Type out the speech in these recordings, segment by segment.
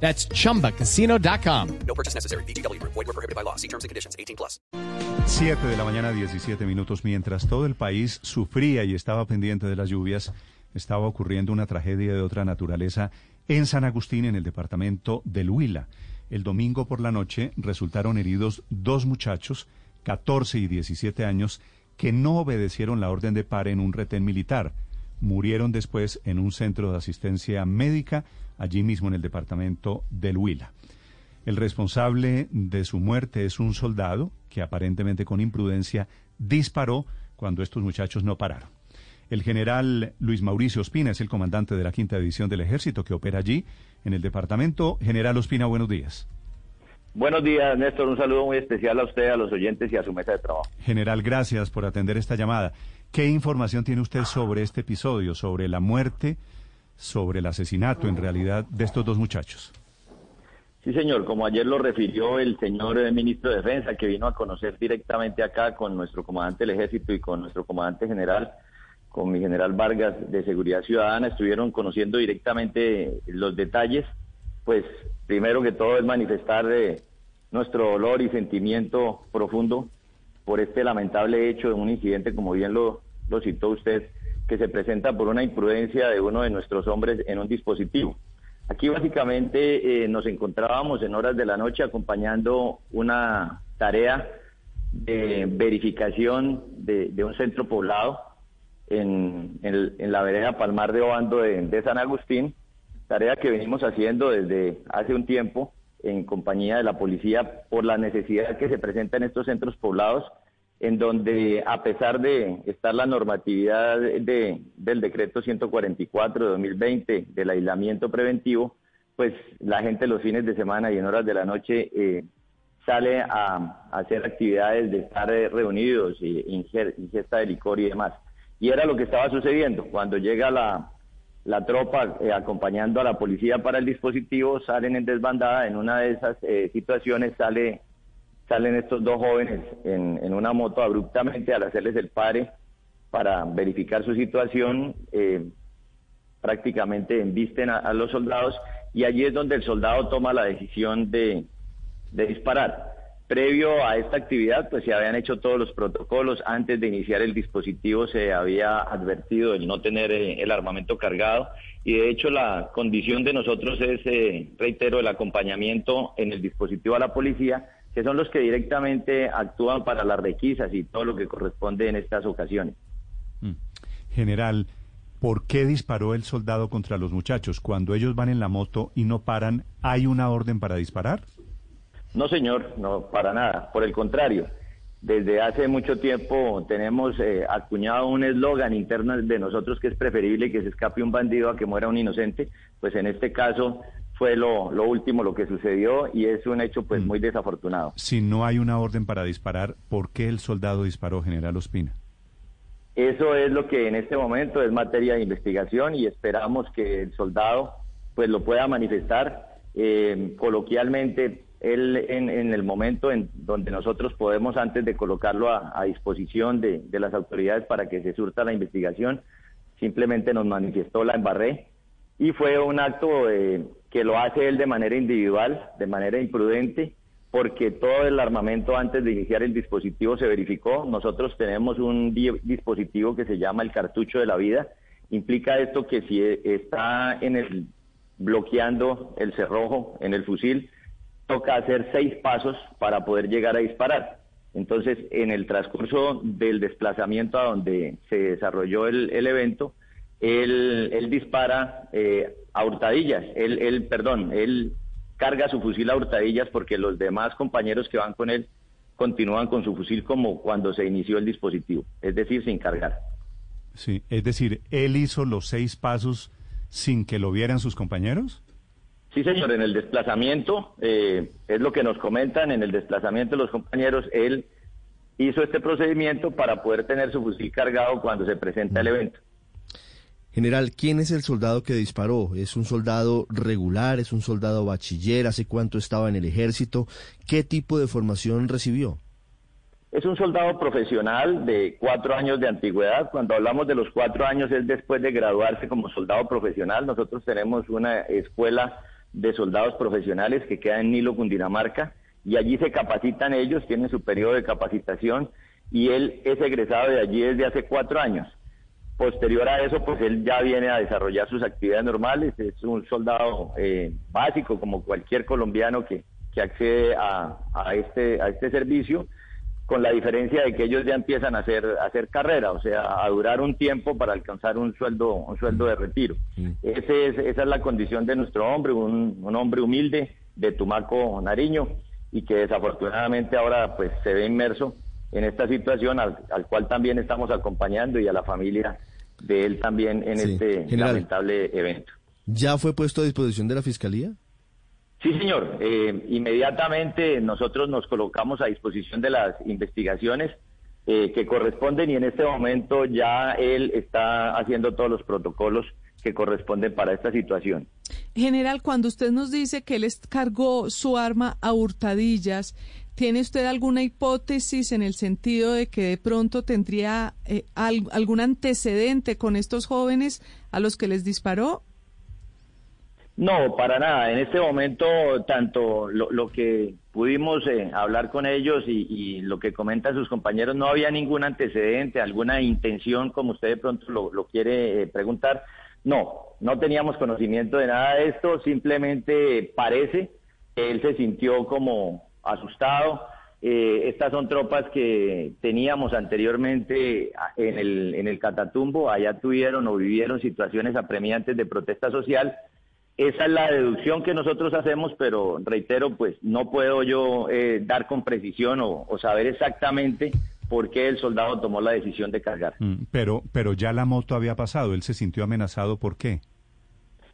That's chumbacasino.com. No purchase necessary. BGW. Void were prohibited by law. See terms and conditions. 18 plus. 7 de la mañana, 17 minutos. Mientras todo el país sufría y estaba pendiente de las lluvias, estaba ocurriendo una tragedia de otra naturaleza en San Agustín, en el departamento del Huila. El domingo por la noche resultaron heridos dos muchachos, 14 y 17 años, que no obedecieron la orden de pare en un retén militar. Murieron después en un centro de asistencia médica, allí mismo en el departamento del Huila. El responsable de su muerte es un soldado que aparentemente con imprudencia disparó cuando estos muchachos no pararon. El general Luis Mauricio Ospina es el comandante de la quinta división del ejército que opera allí en el departamento. General Ospina, buenos días. Buenos días, Néstor. Un saludo muy especial a usted, a los oyentes y a su mesa de trabajo. General, gracias por atender esta llamada. ¿Qué información tiene usted sobre este episodio, sobre la muerte, sobre el asesinato en realidad de estos dos muchachos? Sí, señor. Como ayer lo refirió el señor eh, ministro de Defensa, que vino a conocer directamente acá con nuestro comandante del ejército y con nuestro comandante general, con mi general Vargas de Seguridad Ciudadana, estuvieron conociendo directamente los detalles. Pues primero que todo es manifestar eh, nuestro dolor y sentimiento profundo por este lamentable hecho de un incidente, como bien lo, lo citó usted, que se presenta por una imprudencia de uno de nuestros hombres en un dispositivo. Aquí básicamente eh, nos encontrábamos en horas de la noche acompañando una tarea de verificación de, un centro poblado en, la vereda Palmar de Obando de San Agustín, tarea que venimos haciendo desde hace un tiempo en compañía de la policía por la necesidad que se presenta en estos centros poblados, en donde a pesar de estar la normatividad de, del decreto 144 de 2020 del aislamiento preventivo, pues la gente los fines de semana y en horas de la noche eh, sale a, hacer actividades de estar eh, reunidos, y ingesta de licor y demás. Y era lo que estaba sucediendo. Cuando llega la, la tropa eh, acompañando a la policía para el dispositivo, salen en desbandada. En una de esas eh, situaciones sale, salen estos dos jóvenes en, en, una moto abruptamente al hacerles el pare para verificar su situación. Eh, prácticamente embisten a, los soldados y allí es donde el soldado toma la decisión de, de disparar. Previo a esta actividad, pues se habían hecho todos los protocolos. Antes de iniciar el dispositivo se había advertido el no tener eh, el armamento cargado y de hecho la condición de nosotros es, eh, reitero, el acompañamiento en el dispositivo a la policía, que son los que directamente actúan para las requisas y todo lo que corresponde en estas ocasiones. General, ¿por qué disparó el soldado contra los muchachos? Cuando ellos van en la moto y no paran, ¿hay una orden para disparar? No, señor, no, para nada. Por el contrario, desde hace mucho tiempo tenemos eh, acuñado un eslogan interno de nosotros que es preferible que se escape un bandido a que muera un inocente. Pues en este caso fue lo, lo último lo que sucedió y es un hecho pues mm. muy desafortunado. Si no hay una orden para disparar, ¿por qué el soldado disparó, General Ospina? Eso es lo que en este momento es materia de investigación y esperamos que el soldado pues lo pueda manifestar eh, coloquialmente él en, en, el momento en donde nosotros podemos, antes de colocarlo a, a disposición de, de, las autoridades para que se surta la investigación, simplemente nos manifestó la embarré y fue un acto eh, que lo hace él de manera individual, de manera imprudente, porque todo el armamento antes de iniciar el dispositivo se verificó. Nosotros tenemos un dispositivo que se llama el cartucho de la vida. Implica esto que si está en el bloqueando el cerrojo en el fusil, toca hacer seis pasos para poder llegar a disparar. Entonces, en el transcurso del desplazamiento a donde se desarrolló el, el evento, él, él dispara eh, a hurtadillas, él, él, perdón, él carga su fusil a hurtadillas porque los demás compañeros que van con él continúan con su fusil como cuando se inició el dispositivo, es decir, sin cargar. Sí, es decir, él hizo los seis pasos sin que lo vieran sus compañeros. Sí, señor, en el desplazamiento, eh, es lo que nos comentan, en el desplazamiento los compañeros, él hizo este procedimiento para poder tener su fusil cargado cuando se presenta el evento. General, ¿quién es el soldado que disparó? ¿Es un soldado regular? ¿Es un soldado bachiller? ¿Hace cuánto estaba en el ejército? ¿Qué tipo de formación recibió? Es un soldado profesional de cuatro años de antigüedad. Cuando hablamos de los cuatro años es después de graduarse como soldado profesional. Nosotros tenemos una escuela de soldados profesionales que queda en Nilo, Cundinamarca, y allí se capacitan ellos, tienen su periodo de capacitación, y él es egresado de allí desde hace cuatro años. Posterior a eso, pues él ya viene a desarrollar sus actividades normales, es un soldado eh, básico como cualquier colombiano que, que accede a, a, este, a este servicio, con la diferencia de que ellos ya empiezan a hacer, a hacer carrera, o sea, a durar un tiempo para alcanzar un sueldo, un sueldo de retiro. Ese es, esa es la condición de nuestro hombre, un, un hombre humilde de Tumaco, Nariño, y que desafortunadamente ahora pues se ve inmerso en esta situación al, al, cual también estamos acompañando y a la familia de él también en Sí. este General. lamentable evento. ¿Ya fue puesto a disposición de la Fiscalía? Sí, señor. Eh, inmediatamente nosotros nos colocamos a disposición de las investigaciones eh, que corresponden y en este momento ya él está haciendo todos los protocolos que corresponden para esta situación. General, cuando usted nos dice que él cargó su arma a hurtadillas, ¿tiene usted alguna hipótesis en el sentido de que de pronto tendría eh, al- algún antecedente con estos jóvenes a los que les disparó? No, para nada. En este momento, tanto lo, que pudimos eh, hablar con ellos y, lo que comentan sus compañeros, no había ningún antecedente, alguna intención, como usted de pronto lo, quiere eh, preguntar. No, no teníamos conocimiento de nada de esto, simplemente parece que él se sintió como asustado. Eh, estas son tropas que teníamos anteriormente en el, en el Catatumbo, allá tuvieron o vivieron situaciones apremiantes de protesta social. Esa es la deducción que nosotros hacemos, pero reitero, pues no puedo yo eh, dar con precisión o, o saber exactamente por qué el soldado tomó la decisión de cargar. Mm, Pero, pero ya la moto había pasado. Él se sintió amenazado. ¿Por qué?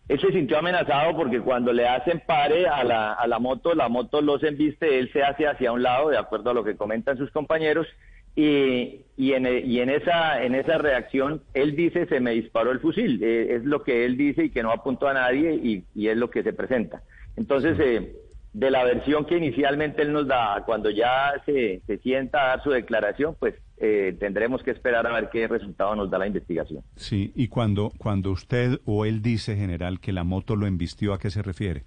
Él se sintió amenazado porque cuando le hacen pare a la, a la moto, la moto los embiste, él se hace hacia un lado, de acuerdo a lo que comentan sus compañeros, y, y, en, y en, esa, en esa reacción él dice se me disparó el fusil, eh, es lo que él dice y que no apuntó a nadie y, y es lo que se presenta. Entonces, eh, de la versión que inicialmente él nos da, cuando ya se, se sienta a dar su declaración, pues eh, tendremos que esperar a ver qué resultado nos da la investigación. Sí, y cuando, cuando usted o él dice, general, que la moto lo embistió, ¿a qué se refiere?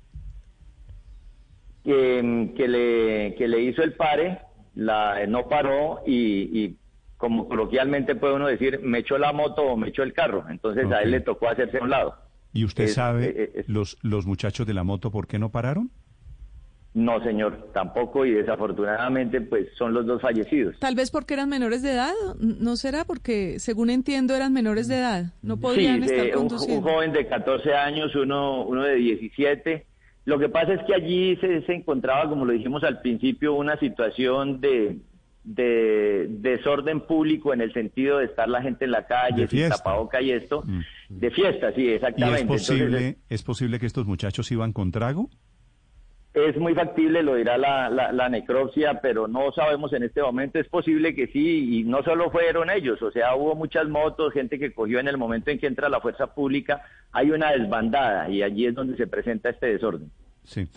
que, que le, que le hizo el pare, la, no paró y, y como coloquialmente puede uno decir, me echó la moto o me echó el carro. Entonces a él le tocó hacerse a un lado. ¿Y usted Es- sabe eh, es- los, los muchachos de la moto por qué no pararon? No, señor, tampoco y desafortunadamente pues son los dos fallecidos. Tal vez porque eran menores de edad, ¿no será? Porque según entiendo eran menores de edad, no Sí, podían estar de- un, un conduciendo. joven de 14 años, uno, uno de 17. Lo que pasa es que allí se, se encontraba, como lo dijimos al principio, una situación de, de desorden público en el sentido de estar la gente en la calle, sin tapaboca y esto. Mm. De fiesta, sí, ¿Y exactamente. es posible, Entonces, es posible que estos muchachos iban con trago? Es muy factible, lo dirá la, la, la necropsia, pero no sabemos en este momento. Es posible que sí, y no solo fueron ellos, o sea, hubo muchas motos, gente que cogió en el momento en que entra la fuerza pública, hay una desbandada y allí es donde se presenta este desorden. Sí.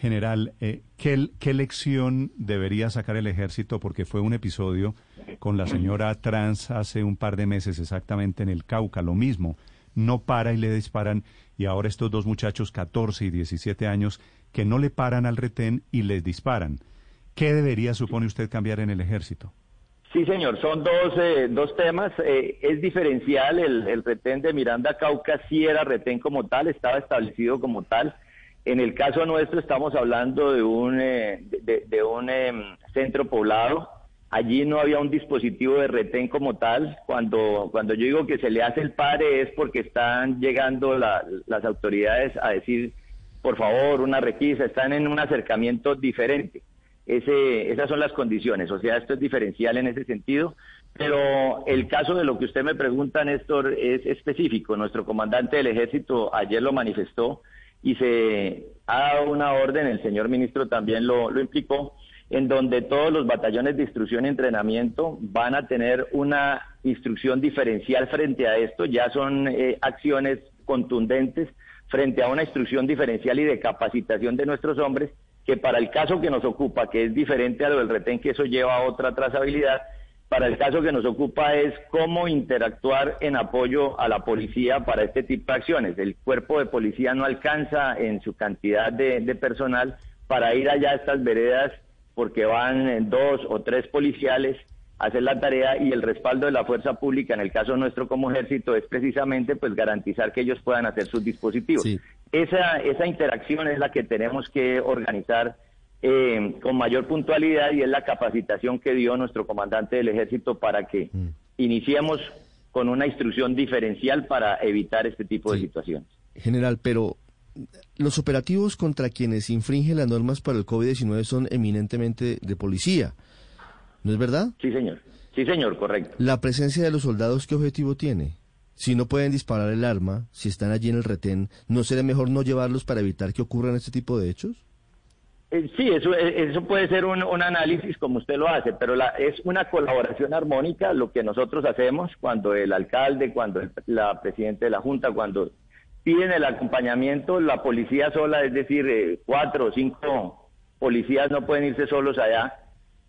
General, eh, ¿qué, ¿qué lección debería sacar el ejército? Porque fue un episodio con la señora trans hace un par de meses exactamente en el Cauca, lo mismo. No para y le disparan y ahora estos dos muchachos, 14 y 17 años, que no le paran al retén y les disparan. ¿Qué debería, supone usted, cambiar en el ejército? Sí, señor, son dos, eh, dos temas. Eh, es diferencial, el, el retén de Miranda Cauca sí era retén como tal, estaba establecido como tal. En el caso nuestro estamos hablando de un, eh, de, de- un em, centro poblado. Allí no había un dispositivo de retén como tal. Cuando, cuando yo digo que se le hace el pare es porque están llegando la- las autoridades a decir, por favor, una requisa, están en un acercamiento diferente. Ese, esas son las condiciones, o sea, esto es diferencial en ese sentido, pero el caso de lo que usted me pregunta, Néstor, es específico. Nuestro comandante del ejército ayer lo manifestó y se ha dado una orden, el señor ministro también lo implicó, en donde todos los batallones de instrucción y entrenamiento van a tener una instrucción diferencial frente a esto, ya son eh, acciones contundentes frente a una instrucción diferencial y de capacitación de nuestros hombres, que para el caso que nos ocupa, que es diferente a lo del retén, que eso lleva a otra trazabilidad, para el caso que nos ocupa es cómo interactuar en apoyo a la policía para este tipo de acciones. El cuerpo de policía no alcanza en su cantidad de, de personal para ir allá a estas veredas porque van eh, dos o tres policiales a hacer la tarea y el respaldo de la fuerza pública, en el caso nuestro como ejército, es precisamente pues garantizar que ellos puedan hacer sus dispositivos. Sí. Esa, esa interacción es la que tenemos que organizar eh, con mayor puntualidad y es la capacitación que dio nuestro comandante del ejército para que Mm. iniciemos con una instrucción diferencial para evitar este tipo de situaciones. General, pero los operativos contra quienes infringen las normas para el COVID-19 son eminentemente de policía, ¿no es verdad? Sí, señor. Sí, señor, correcto. La presencia de los soldados, ¿qué objetivo tiene? Si no pueden disparar el arma, si están allí en el retén, ¿no sería mejor no llevarlos para evitar que ocurran este tipo de hechos? Eh, Sí, eso, eh, eso puede ser un, un análisis como usted lo hace, pero la, es una colaboración armónica lo que nosotros hacemos cuando el alcalde, cuando el- la presidenta de la Junta, cuando piden el acompañamiento, la policía sola, es decir, eh, cuatro o cinco policías no pueden irse solos allá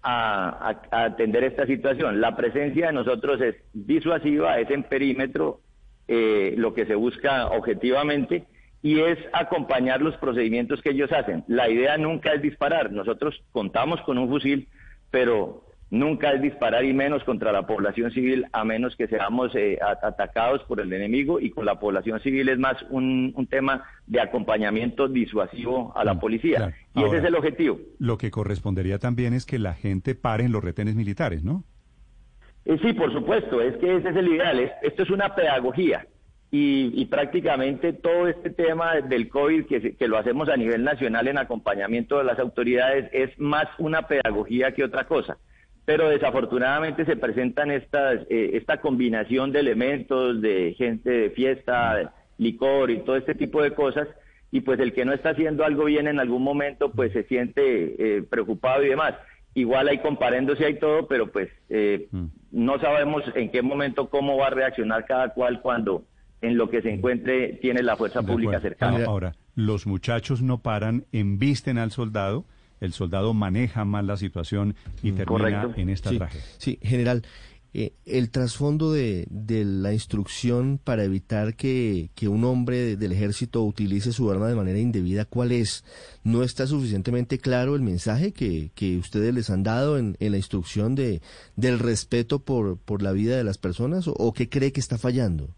a, a- atender esta situación. La presencia de nosotros es disuasiva, es en perímetro, eh, lo que se busca objetivamente y es acompañar los procedimientos que ellos hacen. La idea nunca es disparar. Nosotros contamos con un fusil, pero nunca es disparar y menos contra la población civil a menos que seamos eh, atacados por el enemigo y con la población civil es más un, un tema de acompañamiento disuasivo a la Mm, policía. claro. Y ese es el objetivo. Lo que correspondería también es que la gente pare en los retenes militares, ¿no? Eh, sí, por supuesto, es que ese es el ideal. Es- esto es una pedagogía y, y prácticamente todo este tema del COVID, que, se- que lo hacemos a nivel nacional en acompañamiento de las autoridades, es más una pedagogía que otra cosa. Pero desafortunadamente se presentan estas, eh, esta combinación de elementos, de gente de fiesta, de licor y todo este tipo de cosas, y pues el que no está haciendo algo bien en algún momento, pues se siente eh, preocupado y demás. Igual hay comparándose hay todo, pero pues eh, Mm. no sabemos en qué momento cómo va a reaccionar cada cual cuando en lo que se encuentre tiene la fuerza De pública acuerdo. cercana. Ahora, los muchachos no paran, embisten al soldado, el soldado maneja mal la situación y termina Correcto. en esta Sí, tragedia. sí, general, eh, el trasfondo de, de la instrucción para evitar que, que un hombre de- del ejército utilice su arma de manera indebida, ¿cuál es? ¿No está suficientemente claro el mensaje que, que ustedes les han dado en, en la instrucción de, del respeto por, por la vida de las personas o, o qué cree que está fallando?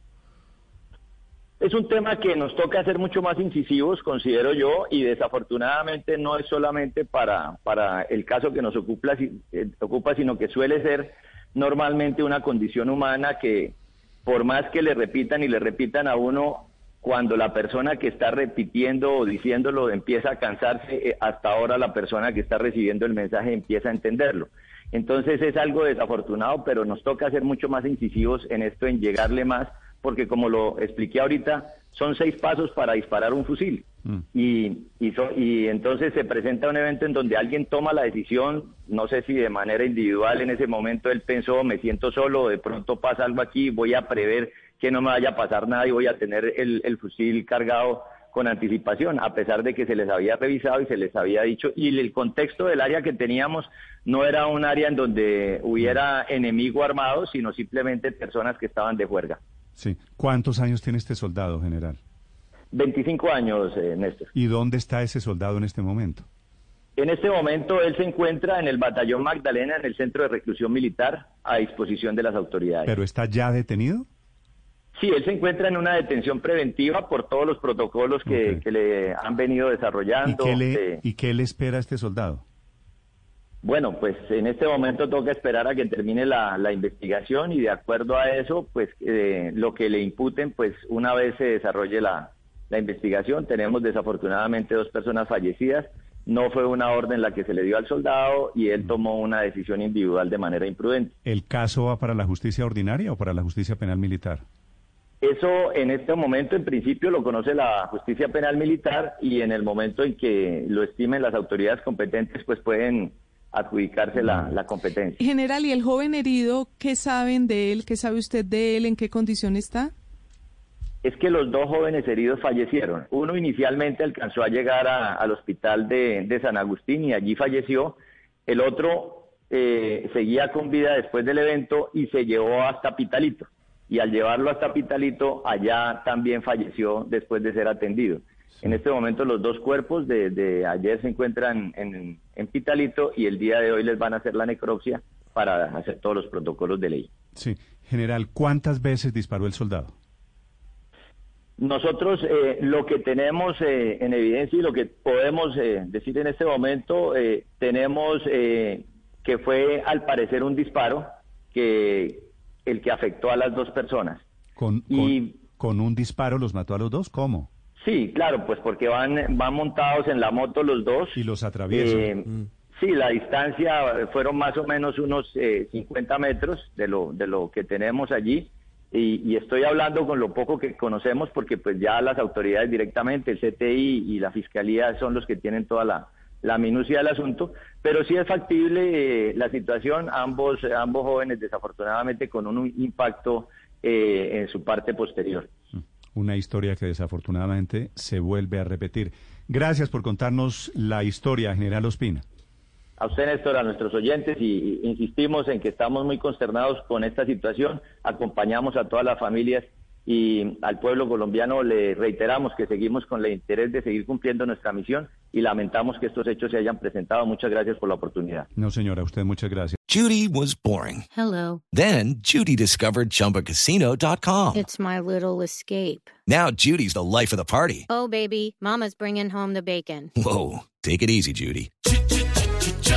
Es un tema que nos toca ser mucho más incisivos, considero yo, y desafortunadamente no es solamente para, para el caso que nos ocupa, eh, ocupa, sino que suele ser normalmente una condición humana que por más que le repitan y le repitan a uno, cuando la persona que está repitiendo o diciéndolo empieza a cansarse, eh, hasta ahora la persona que está recibiendo el mensaje empieza a entenderlo. Entonces es algo desafortunado, pero nos toca ser mucho más incisivos en esto, en llegarle más, porque como lo expliqué ahorita, son seis pasos para disparar un fusil. Mm. Y, y, so- y entonces se presenta un evento en donde alguien toma la decisión, no sé si de manera individual en ese momento él pensó, me siento solo, de pronto pasa algo aquí, voy a prever que no me vaya a pasar nada y voy a tener el, el fusil cargado con anticipación, a pesar de que se les había revisado y se les había dicho, y el contexto del área que teníamos no era un área en donde hubiera enemigo armado, sino simplemente personas que estaban de juerga. Sí. ¿Cuántos años tiene este soldado, general? 25 años, eh, Néstor. ¿Y dónde está ese soldado en este momento? En este momento él se encuentra en el batallón Magdalena, en el centro de reclusión militar, a disposición de las autoridades. ¿Pero está ya detenido? Sí, él se encuentra en una detención preventiva por todos los protocolos que, que le han venido ¿Y desarrollando. qué, le, eh, ¿Y qué le espera a este soldado? Bueno, pues en este momento toca esperar a que termine la, la investigación y de acuerdo a eso, pues eh, lo que le imputen, pues una vez se desarrolle la, la investigación, tenemos desafortunadamente dos personas fallecidas, no fue una orden la que se le dio al soldado y él tomó una decisión individual de manera imprudente. ¿El caso va para la justicia ordinaria o para la justicia penal militar? Eso en este momento, en principio, lo conoce la justicia penal militar y en el momento en que lo estimen las autoridades competentes, pues pueden adjudicarse la, la competencia. General, ¿y el joven herido, qué saben de él? ¿Qué sabe usted de él? ¿En qué condición está? Es que los dos jóvenes heridos fallecieron. Uno inicialmente alcanzó a llegar a- al hospital de, de San Agustín y allí falleció. El otro eh, seguía con vida después del evento y se llevó hasta Pitalito. Y al llevarlo hasta Pitalito, allá también falleció después de ser atendido. En este momento los dos cuerpos de, de ayer se encuentran en, en Pitalito y el día de hoy les van a hacer la necropsia para hacer todos los protocolos de ley. Sí. General, ¿cuántas veces disparó el soldado? Nosotros eh, lo que tenemos eh, en evidencia y lo que podemos eh, decir en este momento, eh, tenemos eh, que fue al parecer un disparo que el que afectó a las dos personas. ¿Con, Y- con, con un disparo los mató a los dos? ¿Cómo? Sí, claro, pues porque van, van montados en la moto los dos. Y los atraviesa. Eh, Sí, la distancia eh, fueron más o menos unos eh, 50 metros de lo, de lo que tenemos allí. Y, y estoy hablando con lo poco que conocemos porque pues ya las autoridades directamente, el CTI y la Fiscalía son los que tienen toda la, la minucia del asunto, pero sí es factible eh, la situación, ambos, ambos jóvenes desafortunadamente con un impacto eh, en su parte posterior. Una historia que desafortunadamente se vuelve a repetir. Gracias por contarnos la historia, General Ospina. A usted, Néstor, a nuestros oyentes, y, insistimos en que estamos muy consternados con esta situación, acompañamos a todas las familias y al pueblo colombiano le reiteramos que seguimos con el interés de seguir cumpliendo nuestra misión y lamentamos que estos hechos se hayan presentado. Muchas gracias por la oportunidad. No, señora, usted muchas gracias. Judy was boring. Hello. Then Judy discovered ChumbaCasino.com. It's my little escape. Now Judy's the life of the party. Oh, baby, Mama's bringing home the bacon. Whoa, take it easy, Judy.